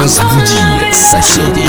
разбуди соседей.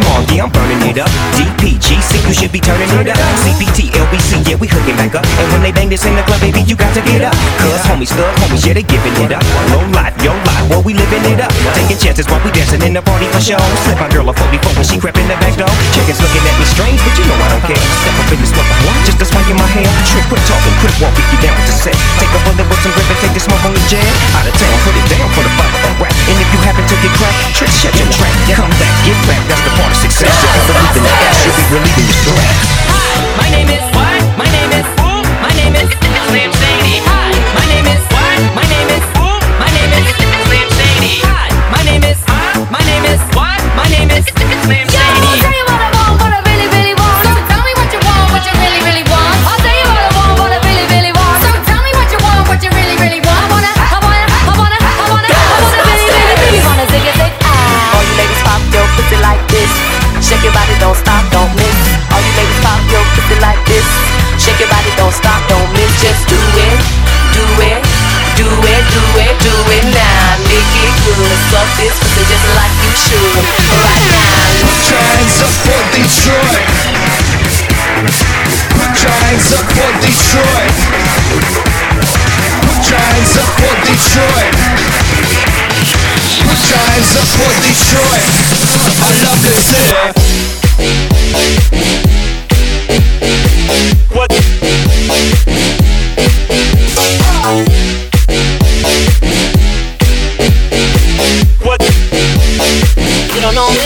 the I'm burning it up. Deep PG, sick, you should be turning it up. CPT, LBC, yeah, we hooking back up. And when they bang this in the club, baby, you got to get up. Cause homies, thug homies, yeah, they giving it up. No life, yo life, what we living it up. Taking chances while we dancing in the party for show. Slip my girl a 44 when she crept in the back door. Chickens looking at me strange, but you know I don't care. Step up in this motherfucker, just a swing in my hair. Trick, quit talking, quit walking, you down with the set. Take a bullet with some grip and take the smoke on the jam. Out of town, put it down for the father of rap. And if you happen to get cracked, trick, shut your trap. Come back, get back, that's the part of success. Yeah, believe in the ass, be relieving stress. My name is what? Hands up for Detroit. Put hands up for Detroit. Put hands up for Detroit. Put hands up for Detroit. I love this city. What? What? You don't know.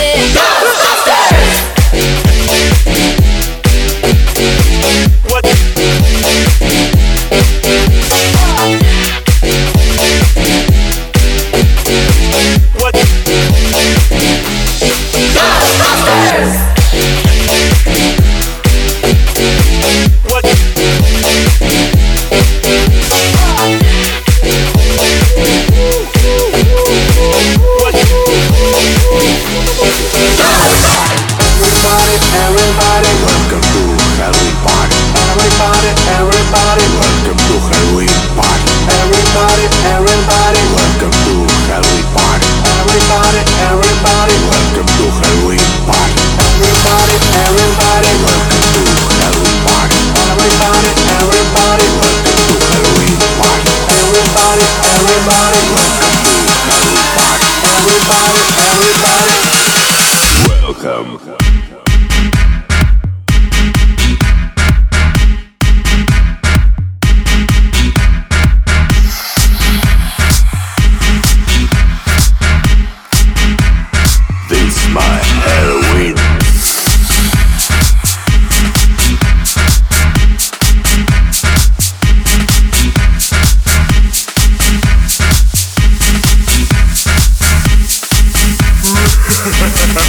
somebody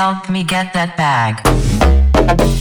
help me get that bag.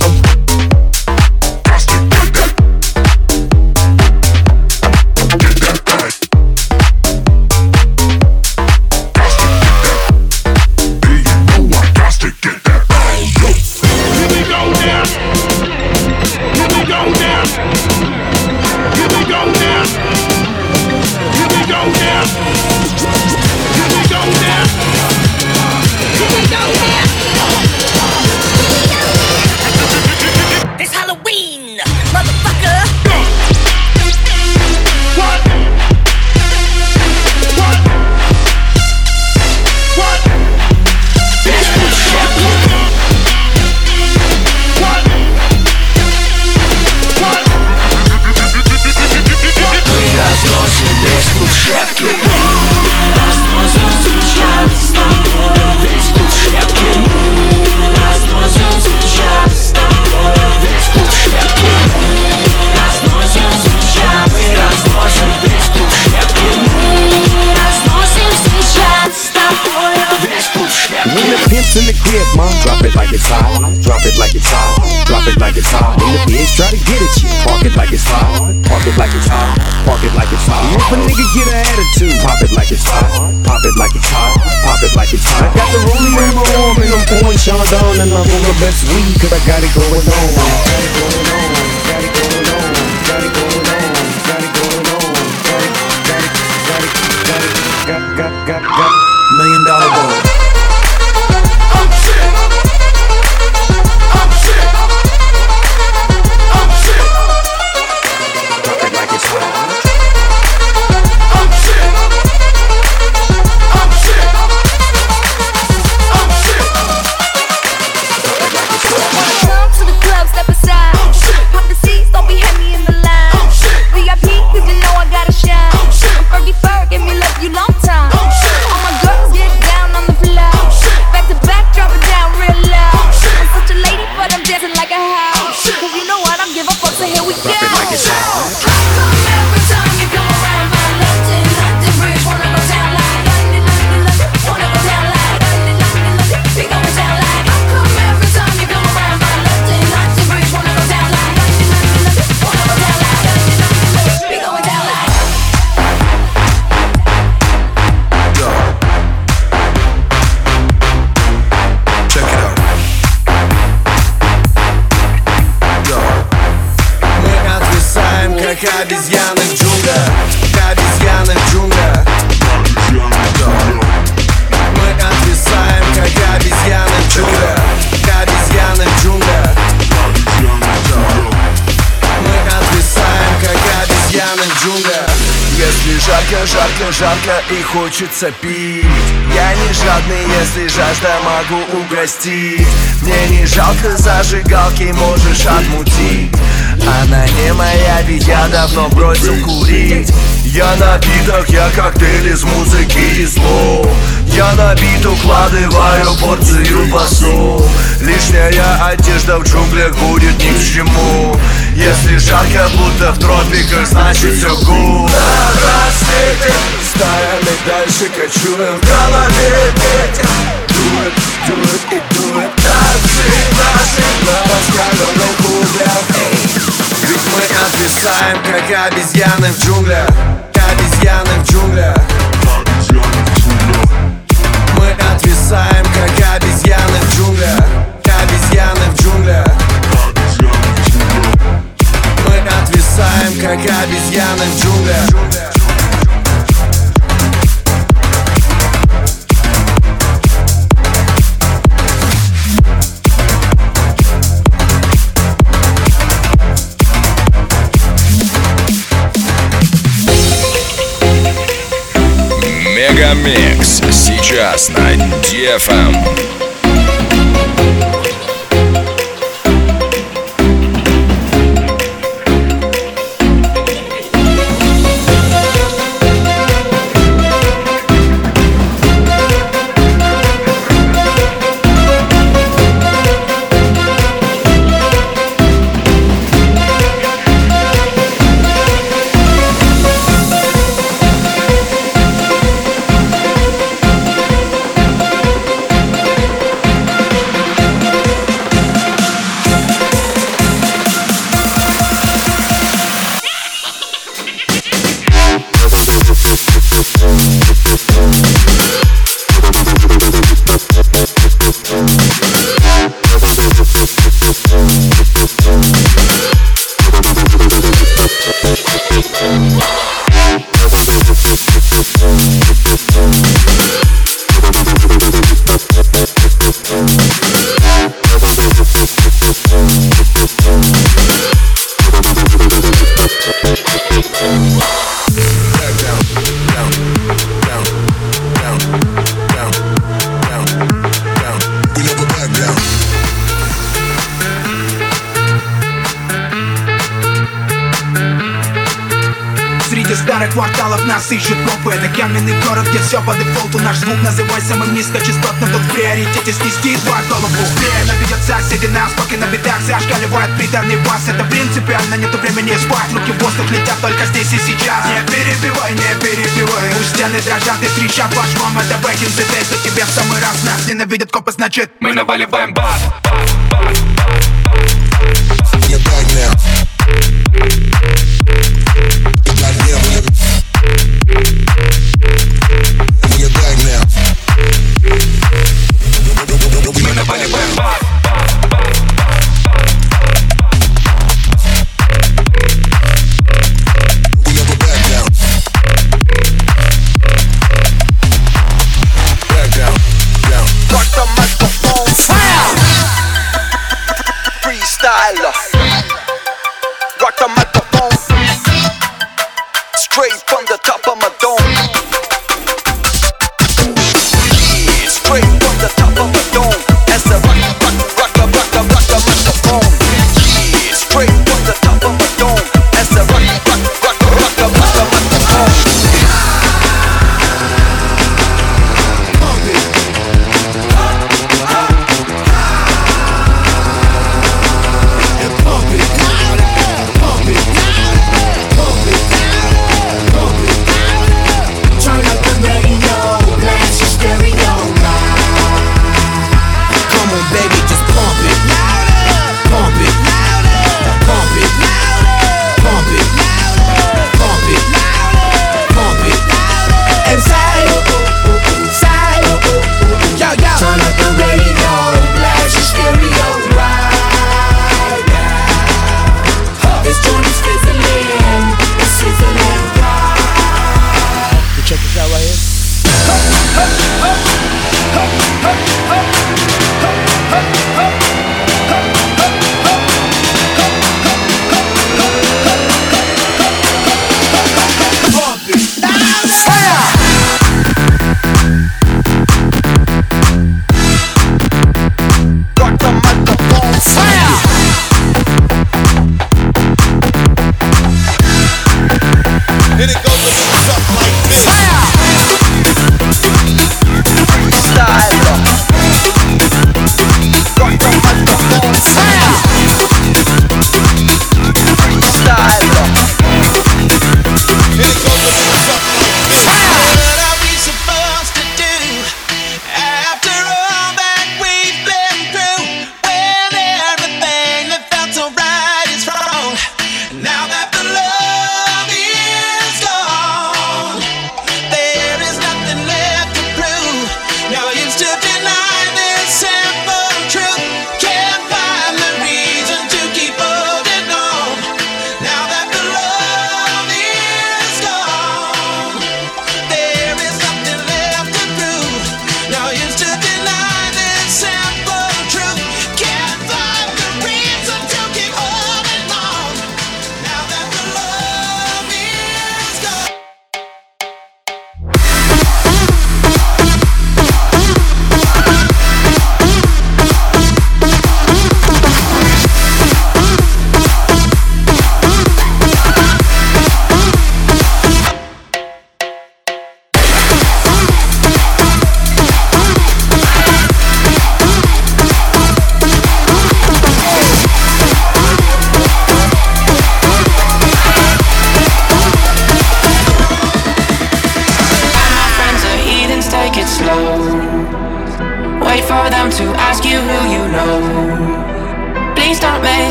Hot. Drop it like it's hot. Drop it like it's hot. When the pigs try to get at you, park it like it's hot. Park it like it's hot. Park it like it's hot. If a nigga get an attitude, pop it like it's hot. Pop it like it's hot. Pop it like it's hot. I got the rolling in my arm and I'm pouring Chandon and I'm on the best weed 'cause I got it going on. Got it going on. Got it going on. Got it going on. Got it. Got it. Got it. Got it. Got. Got got million dollar ball. Как обезьяны в джунглях Как обезьяны в джунглях Мы отвисаем, как обезьяны в джунглях Как обезьяны в джунглях Мы отвисаем, как обезьяны в джунглях Если жарко, жарко, жарко и хочется пить. Я не жадный, если жажда могу угостить. Мне не жалко зажигалки, можешь отмутить Она не моя, ведь я давно бросил курить. Я напиток, я коктейль из музыки и слов Я напит укладываю порцию басу. Лишняя одежда в джунглях будет ни к чему. Если жарко, будто в тропиках, значит все гуд. На рассвете стаями дальше кочуем В голове ветер Дует, дует и дует Танцы наши на раскаленных углях Ведь мы отвисаем, как обезьяны в джунглях. Обезьяны в джунглях. Мы отвисаем, как обезьяны в джунглях. Обезьяны в джунглях. Мы отвисаем, как обезьяны в джунглях last night. GFM. пары кварталов нас ищут копы Это каменный город, где все по дефолту. Наш звук называй самым низкочастотным Тут в приоритете снести два голову. Время ведет соседи нас, поки на битах Зашкаливает приданный вас Это принципиально, нету времени спать. Руки в воздух летят только здесь и сейчас. Не перебивай, не перебивай. У стены дрожат и трещат ваш мам Это бэкинг, ты тебе в самый раз. Нас ненавидят копы, значит Мы наваливаем бас, бас, бас.